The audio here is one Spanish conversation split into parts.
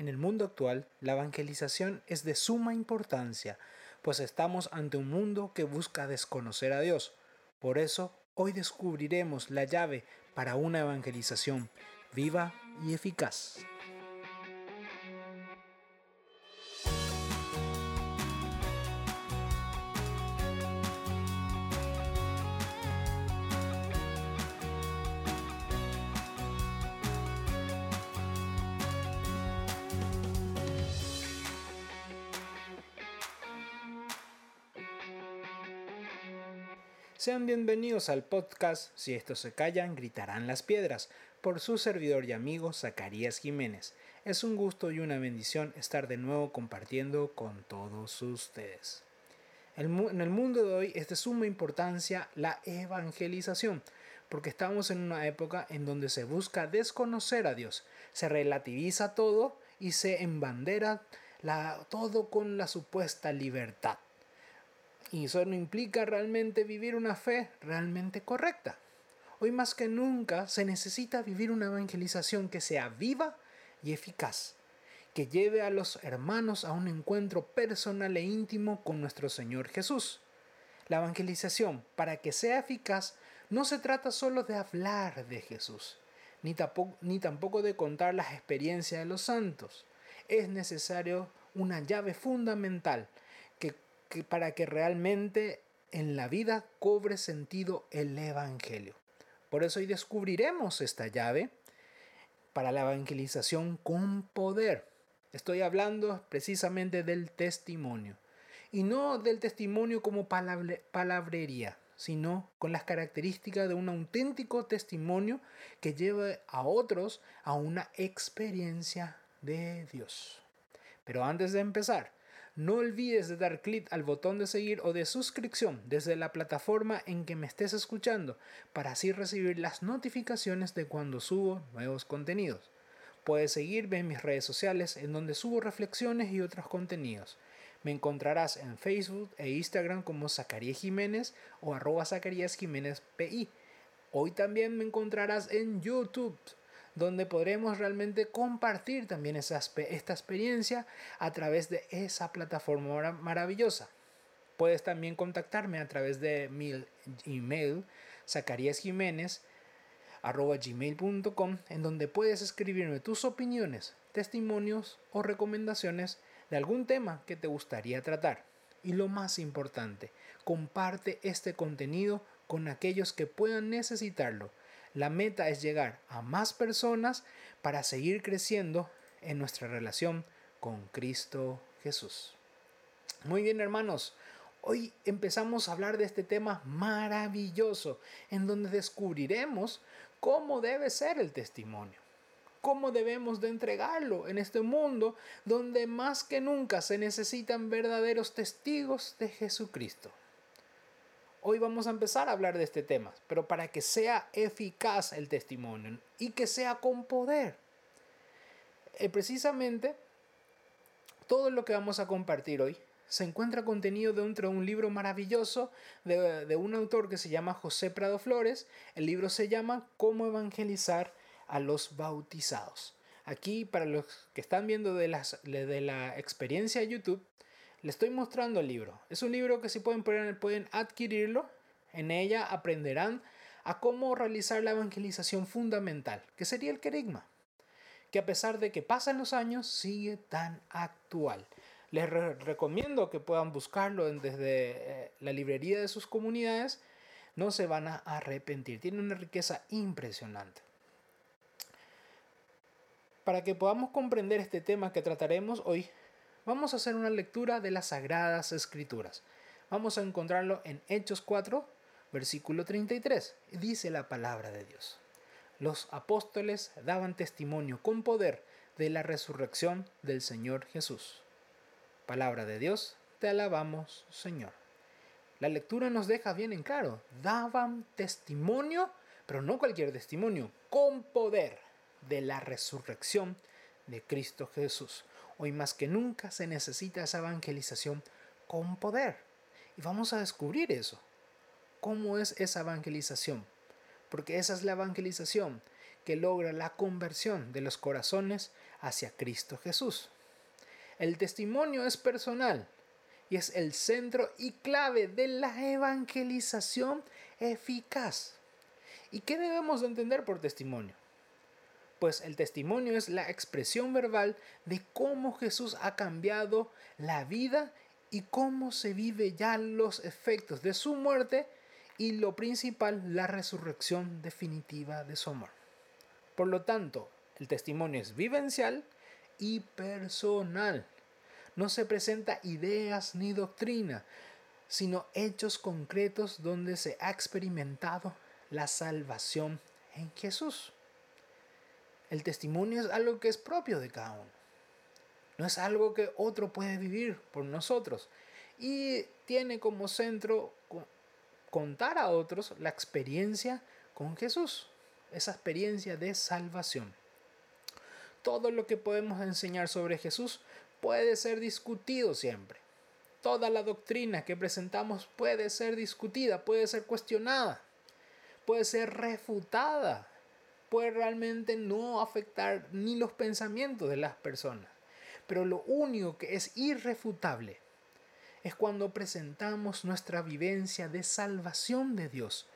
En el mundo actual, la evangelización es de suma importancia, pues estamos ante un mundo que busca desconocer a Dios. Por eso, hoy descubriremos la llave para una evangelización viva y eficaz. Sean bienvenidos al podcast Si estos se callan, gritarán las piedras, por su servidor y amigo Zacarías Jiménez. Es un gusto y una bendición estar de nuevo compartiendo con todos ustedes. En el mundo de hoy es de suma importancia la evangelización, porque estamos en una época en donde se busca desconocer a Dios, se relativiza todo y se embandera todo con la supuesta libertad. Y eso no implica realmente vivir una fe realmente correcta. Hoy más que nunca se necesita vivir una evangelización que sea viva y eficaz, que lleve a los hermanos a un encuentro personal e íntimo con nuestro Señor Jesús. La evangelización, para que sea eficaz, no se trata solo de hablar de Jesús, ni tampoco, ni tampoco de contar las experiencias de los santos. Es necesario una llave fundamental para que realmente en la vida cobre sentido el Evangelio. Por eso hoy descubriremos esta llave para la evangelización con poder. Estoy hablando precisamente del testimonio. Y no del testimonio como palabrería, sino con las características de un auténtico testimonio que lleve a otros a una experiencia de Dios. Pero antes de empezar, no olvides de dar clic al botón de seguir o de suscripción desde la plataforma en que me estés escuchando para así recibir las notificaciones de cuando subo nuevos contenidos. Puedes seguirme en mis redes sociales en donde subo reflexiones y otros contenidos. Me encontrarás en Facebook e Instagram como Zacarías Jiménez o arroba Zacarías Jiménez PI. Hoy también me encontrarás en YouTube donde podremos realmente compartir también esta experiencia a través de esa plataforma maravillosa. Puedes también contactarme a través de mi email, gmail.com en donde puedes escribirme tus opiniones, testimonios o recomendaciones de algún tema que te gustaría tratar. Y lo más importante, comparte este contenido con aquellos que puedan necesitarlo la meta es llegar a más personas para seguir creciendo en nuestra relación con Cristo Jesús. Muy bien hermanos, hoy empezamos a hablar de este tema maravilloso en donde descubriremos cómo debe ser el testimonio cómo debemos de entregarlo en este mundo donde más que nunca se necesitan verdaderos testigos de Jesucristo. Hoy vamos a empezar a hablar de este tema, pero para que sea eficaz el testimonio y que sea con poder. Eh, precisamente, todo lo que vamos a compartir hoy se encuentra contenido dentro de un libro maravilloso de, de, un autor que se llama José Prado Flores. El libro se llama Cómo evangelizar a los bautizados. Aquí, para los que están viendo de, las, de la experiencia de YouTube, le estoy mostrando el libro. Es un libro que si pueden, pueden adquirirlo. En ella aprenderán a cómo realizar la evangelización fundamental, que sería el querigma, que a pesar de que pasan los años sigue tan actual. Les recomiendo que puedan buscarlo desde eh, la librería de sus comunidades. No se van a arrepentir. Tiene una riqueza impresionante. Para que podamos comprender este tema que trataremos hoy, vamos a hacer una lectura de las Sagradas Escrituras. Vamos a encontrarlo en Hechos 4, versículo 33. Dice la palabra de Dios. Los apóstoles daban testimonio con poder de la resurrección del Señor Jesús. Palabra de Dios, te alabamos, Señor. La lectura nos deja bien en claro, daban testimonio, pero no cualquier testimonio, con poder de la resurrección de Cristo Jesús. Hoy más que nunca se necesita esa evangelización con poder. Y vamos a descubrir eso. ¿Cómo es esa evangelización? Porque esa es la evangelización que logra la conversión de los corazones hacia Cristo Jesús. El testimonio es personal y es el centro y clave de la evangelización eficaz. ¿Y qué debemos entender por testimonio? Pues el testimonio es la expresión verbal de cómo Jesús ha cambiado la vida y cómo se vive ya los efectos de su muerte y lo principal, la resurrección definitiva de su amor. Por lo tanto, el testimonio es vivencial y personal. No se presenta ideas ni doctrina, sino hechos concretos donde se ha experimentado la salvación en Jesús. El testimonio es algo que es propio de cada uno. No es algo que otro puede vivir por nosotros. Y tiene como centro contar a otros la experiencia con Jesús, esa experiencia de salvación. Todo lo que podemos enseñar sobre Jesús puede ser discutido siempre. Toda la doctrina que presentamos puede ser discutida, puede ser cuestionada, puede ser refutada, puede realmente no afectar ni los pensamientos de las personas. Pero lo único que es irrefutable es cuando presentamos nuestra vivencia de salvación de Dios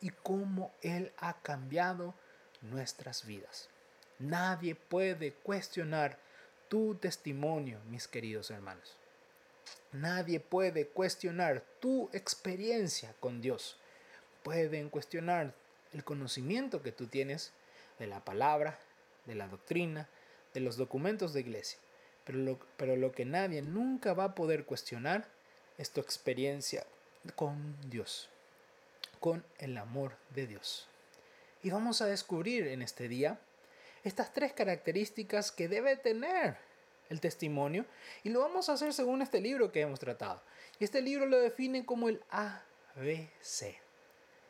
y cómo Él ha cambiado nuestras vidas. Nadie puede cuestionar tu testimonio, mis queridos hermanos. Nadie puede cuestionar tu experiencia con Dios. Pueden cuestionar el conocimiento que tú tienes de la palabra, de la doctrina, de los documentos de iglesia. Pero lo, pero lo que nadie nunca va a poder cuestionar es tu experiencia con Dios, con el amor de Dios. Y vamos a descubrir en este día estas tres características que debe tener el testimonio y lo vamos a hacer según este libro que hemos tratado. Y este libro lo define como el ABC.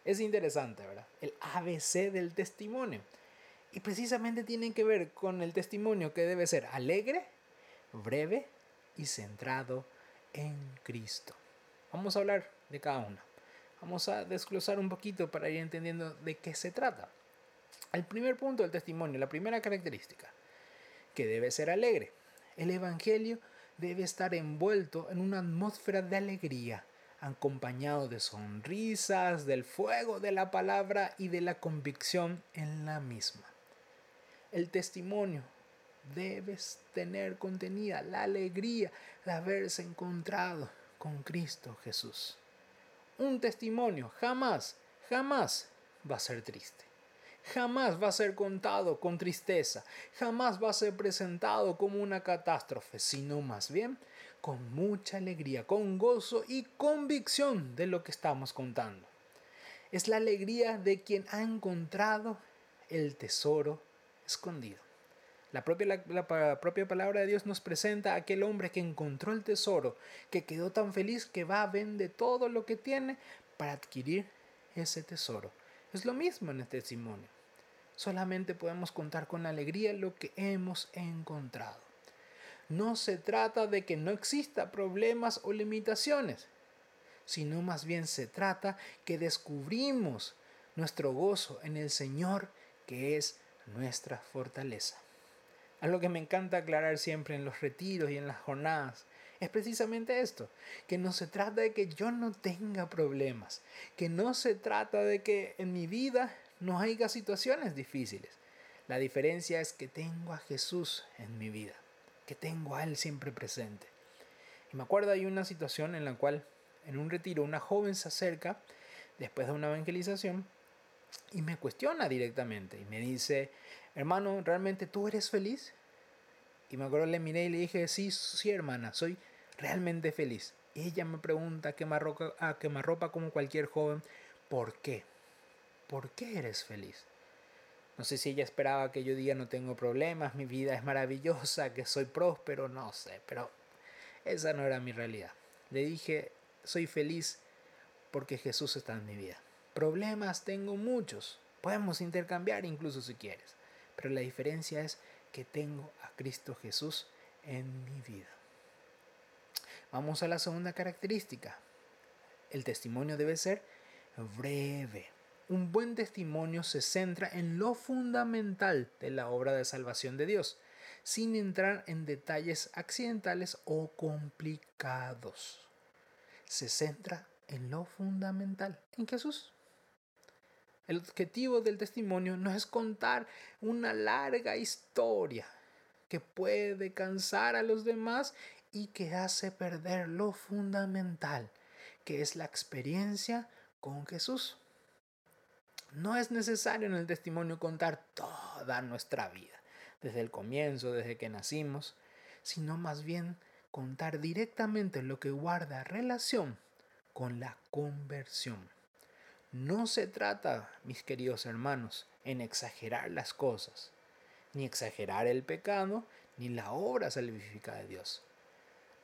Es interesante, ¿verdad? El ABC del testimonio. Y precisamente tiene que ver con el testimonio que debe ser alegre, breve y centrado en Cristo. Vamos a hablar de cada una. Vamos a desglosar un poquito para ir entendiendo de qué se trata. El primer punto del testimonio, la primera característica, que debe ser alegre. El Evangelio debe estar envuelto en una atmósfera de alegría, acompañado de sonrisas, del fuego de la palabra y de la convicción en la misma. El testimonio debes tener contenida la alegría de haberse encontrado con Cristo Jesús. Un testimonio jamás, jamás va a ser triste. Jamás va a ser contado con tristeza, jamás va a ser presentado como una catástrofe, sino más bien con mucha alegría, con gozo y convicción de lo que estamos contando. Es la alegría de quien ha encontrado el tesoro escondido. La propia, la, propia palabra de Dios nos presenta a aquel hombre que encontró el tesoro, que quedó tan feliz que va a vender todo lo que tiene para adquirir ese tesoro. Es lo mismo en este testimonio. Solamente podemos contar con alegría lo que hemos encontrado. No se trata de que no exista problemas o limitaciones, sino más bien se trata que descubrimos nuestro gozo en el Señor, que es nuestra fortaleza. Algo que me encanta aclarar siempre en los retiros y en las jornadas es precisamente esto, que no se trata de que yo no tenga problemas, que no se trata de que en mi vida no haya situaciones difíciles. La diferencia es que tengo a Jesús en mi vida, que tengo a Él siempre presente. Y me acuerdo hay una situación en la cual en un retiro una joven se acerca después de una evangelización y me cuestiona directamente y me dice, hermano, ¿realmente tú eres feliz? Y me acuerdo, le miré y le dije, sí, sí, hermana, soy realmente feliz. Y ella me pregunta, quemarropa, a quemarropa como cualquier joven, ¿por qué? ¿Por qué eres feliz? No sé si ella esperaba que yo diga no tengo problemas, mi vida es maravillosa, que soy próspero, no sé, pero esa no era mi realidad. Le dije, soy feliz porque Jesús está en mi vida. Problemas tengo muchos, podemos intercambiar incluso si quieres. Pero la diferencia es que tengo a Cristo Jesús en mi vida. Vamos a la segunda característica. El testimonio debe ser breve. Un buen testimonio se centra en lo fundamental de la obra de salvación de Dios, sin entrar en detalles accidentales o complicados. Se centra en lo fundamental, en Jesús. El objetivo del testimonio no es contar una larga historia que puede cansar a los demás y que hace perder lo fundamental, que es la experiencia con Jesús. No es necesario en el testimonio contar toda nuestra vida, desde el comienzo, desde que nacimos, sino más bien contar directamente lo que guarda relación con la conversión. No se trata, mis queridos hermanos, en exagerar las cosas, ni exagerar el pecado, ni la obra salvífica de Dios.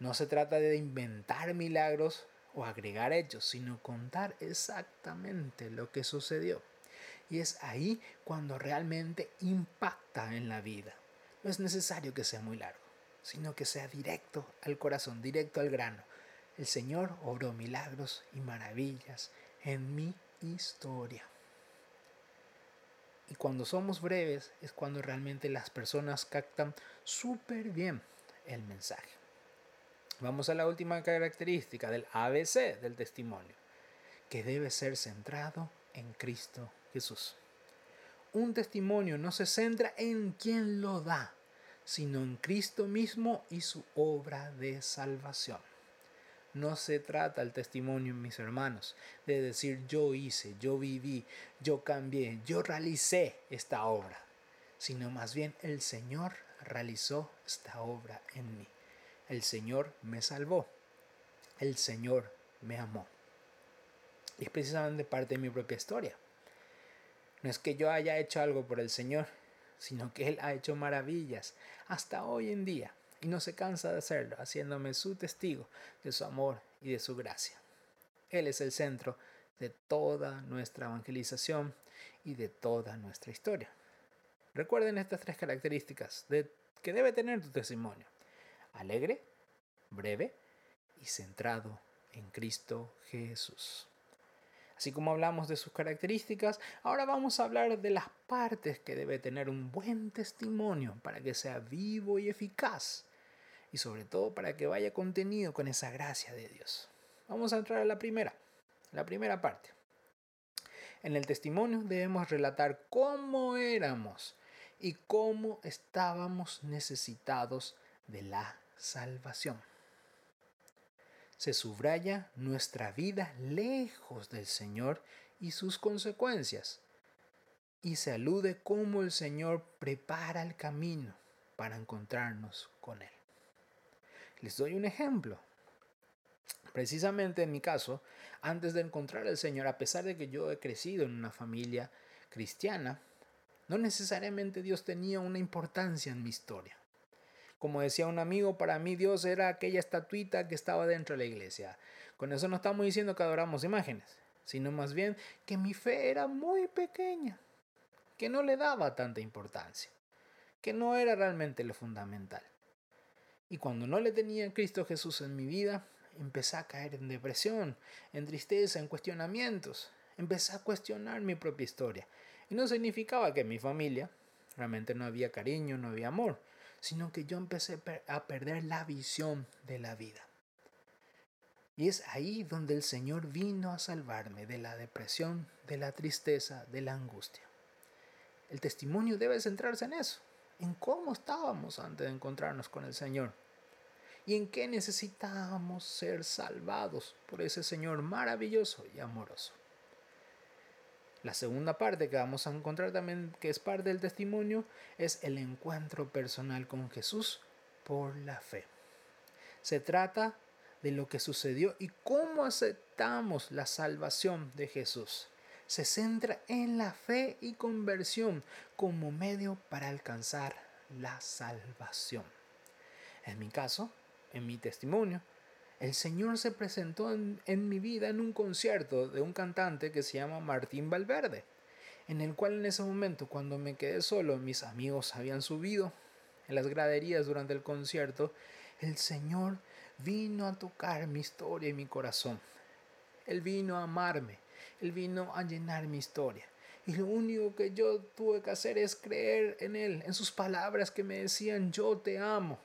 No se trata de inventar milagros o agregar hechos, sino contar exactamente lo que sucedió. Y es ahí cuando realmente impacta en la vida. No es necesario que sea muy largo, sino que sea directo al corazón, directo al grano. El Señor obró milagros y maravillas en mi historia. Y cuando somos breves es cuando realmente las personas captan súper bien el mensaje. Vamos a la última característica del ABC del testimonio, que debe ser centrado en Cristo Jesús. Un testimonio no se centra en quien lo da, sino en Cristo mismo y su obra de salvación. No se trata el testimonio, mis hermanos, de decir yo hice, yo viví, yo cambié, yo realicé esta obra, sino más bien el Señor realizó esta obra en mí. El Señor me salvó. El Señor me amó. Y es precisamente parte de mi propia historia. No es que yo haya hecho algo por el Señor, sino que Él ha hecho maravillas hasta hoy en día y no se cansa de hacerlo, haciéndome su testigo de su amor y de su gracia. Él es el centro de toda nuestra evangelización y de toda nuestra historia. Recuerden estas tres características de, que debe tener tu testimonio. Alegre, breve y centrado en Cristo Jesús. Así como hablamos de sus características, ahora vamos a hablar de las partes que debe tener un buen testimonio para que sea vivo y eficaz. Y sobre todo para que vaya contenido con esa gracia de Dios. Vamos a entrar a la primera, la primera parte. En el testimonio debemos relatar cómo éramos y cómo estábamos necesitados de la salvación se subraya nuestra vida lejos del Señor y sus consecuencias. Y se alude cómo el Señor prepara el camino para encontrarnos con Él. Les doy un ejemplo. Precisamente en mi caso, antes de encontrar al Señor, a pesar de que yo he crecido en una familia cristiana, no necesariamente Dios tenía una importancia en mi historia. Como decía un amigo, para mí Dios era aquella estatuita que estaba dentro de la iglesia. Con eso no estamos diciendo que adoramos imágenes, sino más bien que mi fe era muy pequeña, que no le daba tanta importancia, que no era realmente lo fundamental. Y cuando no le tenía a Cristo Jesús en mi vida, empecé a caer en depresión, en tristeza, en cuestionamientos. Empecé a cuestionar mi propia historia. Y no significaba que en mi familia realmente no había cariño, no había amor, sino que yo empecé a perder la visión de la vida. Y es ahí donde el Señor vino a salvarme de la depresión, de la tristeza, de la angustia. El testimonio debe centrarse en eso, en cómo estábamos antes de encontrarnos con el Señor y en qué necesitábamos ser salvados por ese Señor maravilloso y amoroso. La segunda parte que vamos a encontrar también, que es parte del testimonio, es el encuentro personal con Jesús por la fe. Se trata de lo que sucedió y cómo aceptamos la salvación de Jesús. Se centra en la fe y conversión como medio para alcanzar la salvación. En mi caso, en mi testimonio, el Señor se presentó en, mi vida en un concierto de un cantante que se llama Martín Valverde, en el cual en ese momento, cuando me quedé solo, mis amigos habían subido en las graderías durante el concierto, el Señor vino a tocar mi historia y mi corazón. Él vino a amarme Él vino a llenar mi historia. Y lo único que yo tuve que hacer es creer en Él, en sus palabras que me decían, yo te amo,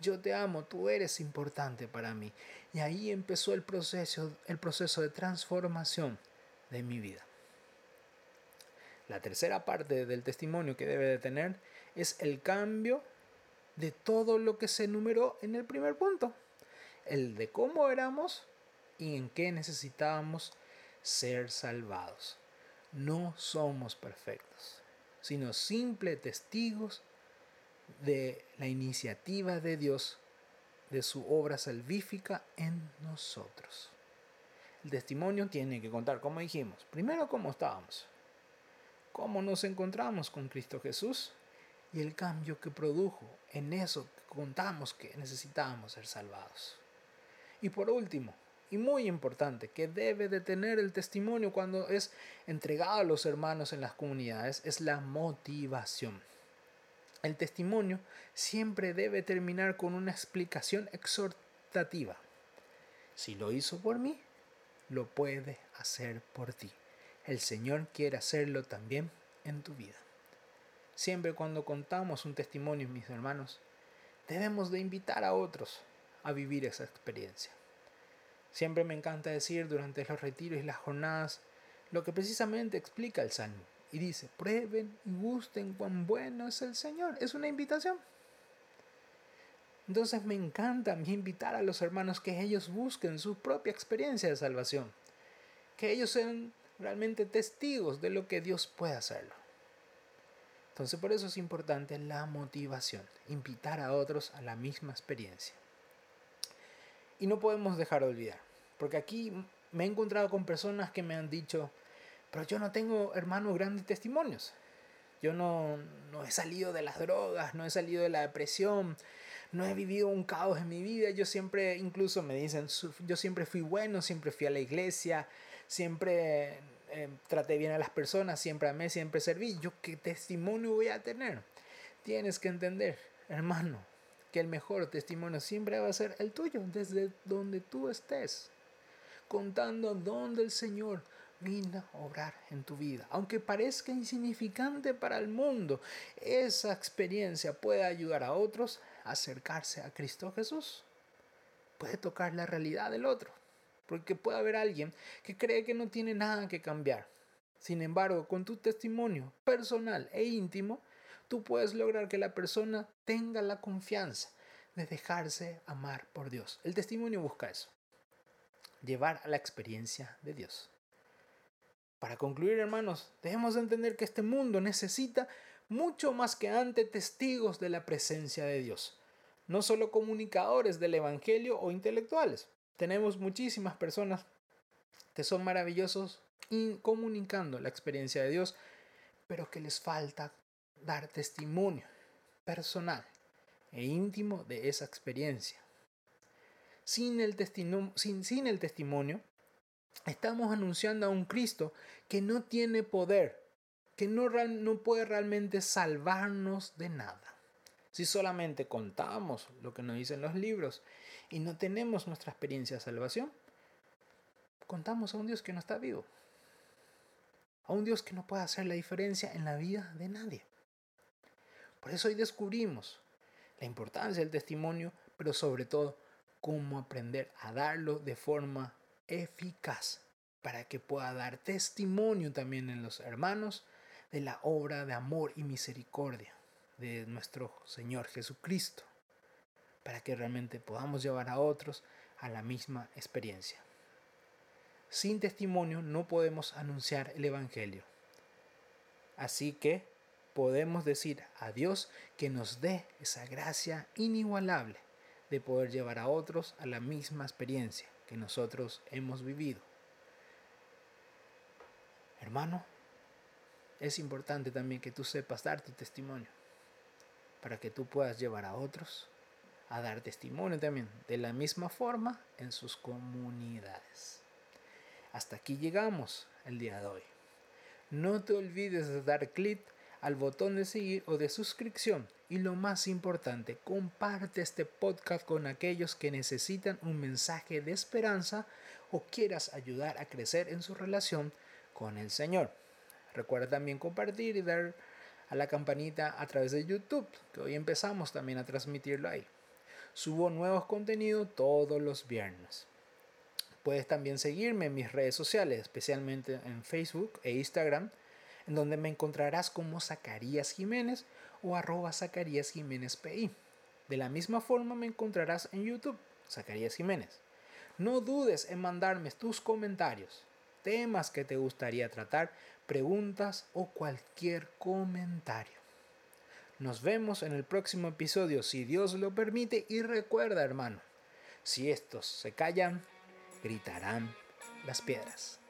yo te amo, tú eres importante para mí. Y ahí empezó el proceso, el proceso de transformación de mi vida. La tercera parte del testimonio que debe de tener es el cambio de todo lo que se enumeró en el primer punto. El de cómo éramos y en qué necesitábamos ser salvados. No somos perfectos, sino simples testigos de la iniciativa de Dios, de su obra salvífica en nosotros. El testimonio tiene que contar, como dijimos, primero cómo estábamos, cómo nos encontramos con Cristo Jesús y el cambio que produjo en eso contamos que necesitábamos ser salvados. Y por último, y muy importante, que debe de tener el testimonio cuando es entregado a los hermanos en las comunidades, es la motivación. El testimonio siempre debe terminar con una explicación exhortativa. Si lo hizo por mí, lo puede hacer por ti. El Señor quiere hacerlo también en tu vida. Siempre cuando contamos un testimonio, mis hermanos, debemos de invitar a otros a vivir esa experiencia. Siempre me encanta decir durante los retiros y las jornadas lo que precisamente explica el Salmo y dice, prueben y gusten cuán bueno es el Señor. Es una invitación. Entonces me encanta invitar a los hermanos que ellos busquen su propia experiencia de salvación. Que ellos sean realmente testigos de lo que Dios puede hacerlo. Entonces por eso es importante la motivación, invitar a otros a la misma experiencia. Y no podemos dejar de olvidar, porque aquí me he encontrado con personas que me han dicho, pero yo no tengo, hermano, grandes testimonios. Yo no, no he salido de las drogas, no he salido de la depresión, no he vivido un caos en mi vida. Yo siempre, incluso me dicen, yo siempre fui bueno, siempre fui a la iglesia, siempre eh, traté bien a las personas, siempre amé, siempre serví. ¿Yo qué testimonio voy a tener? Tienes que entender, hermano, que el mejor testimonio siempre va a ser el tuyo, desde donde tú estés, contando dónde el Señor vino a obrar en tu vida. Aunque parezca insignificante para el mundo, esa experiencia puede ayudar a otros a acercarse a Cristo Jesús. Puede tocar la realidad del otro. Porque puede haber alguien que cree que no tiene nada que cambiar. Sin embargo, con tu testimonio personal e íntimo, tú puedes lograr que la persona tenga la confianza de dejarse amar por Dios. El testimonio busca eso. Llevar a la experiencia de Dios. Para concluir, hermanos, debemos entender que este mundo necesita mucho más que antes testigos de la presencia de Dios, no solo comunicadores del Evangelio o intelectuales. Tenemos muchísimas personas que son maravillosos comunicando la experiencia de Dios, pero que les falta dar testimonio personal e íntimo de esa experiencia. Sin el, sin, sin el testimonio, estamos anunciando a un Cristo que no tiene poder, que no, no puede realmente salvarnos de nada. Si solamente contamos lo que nos dicen los libros y no tenemos nuestra experiencia de salvación, contamos a un Dios que no está vivo. A un Dios que no puede hacer la diferencia en la vida de nadie. Por eso hoy descubrimos la importancia del testimonio, pero sobre todo cómo aprender a darlo de forma eficaz para que pueda dar testimonio también en los hermanos de la obra de amor y misericordia de nuestro Señor Jesucristo, para que realmente podamos llevar a otros a la misma experiencia. Sin testimonio no podemos anunciar el Evangelio. Así que podemos decir a Dios que nos dé esa gracia inigualable de poder llevar a otros a la misma experiencia nosotros hemos vivido. Hermano, es importante también que tú sepas dar tu testimonio para que tú puedas llevar a otros a dar testimonio también de la misma forma en sus comunidades. Hasta aquí llegamos el día de hoy. No te olvides de dar clic al botón de seguir o de suscripción y lo más importante, comparte este podcast con aquellos que necesitan un mensaje de esperanza o quieras ayudar a crecer en su relación con el Señor. Recuerda también compartir y dar a la campanita a través de YouTube, que hoy empezamos también a transmitirlo ahí. Subo nuevos contenidos todos los viernes. Puedes también seguirme en mis redes sociales, especialmente en Facebook e Instagram, en donde me encontrarás como Zacarías Jiménez o arroba Zacarías Jiménez PI. De la misma forma me encontrarás en YouTube, Zacarías Jiménez. No dudes en mandarme tus comentarios, temas que te gustaría tratar, preguntas o cualquier comentario. Nos vemos en el próximo episodio si Dios lo permite y recuerda hermano, si estos se callan, gritarán las piedras.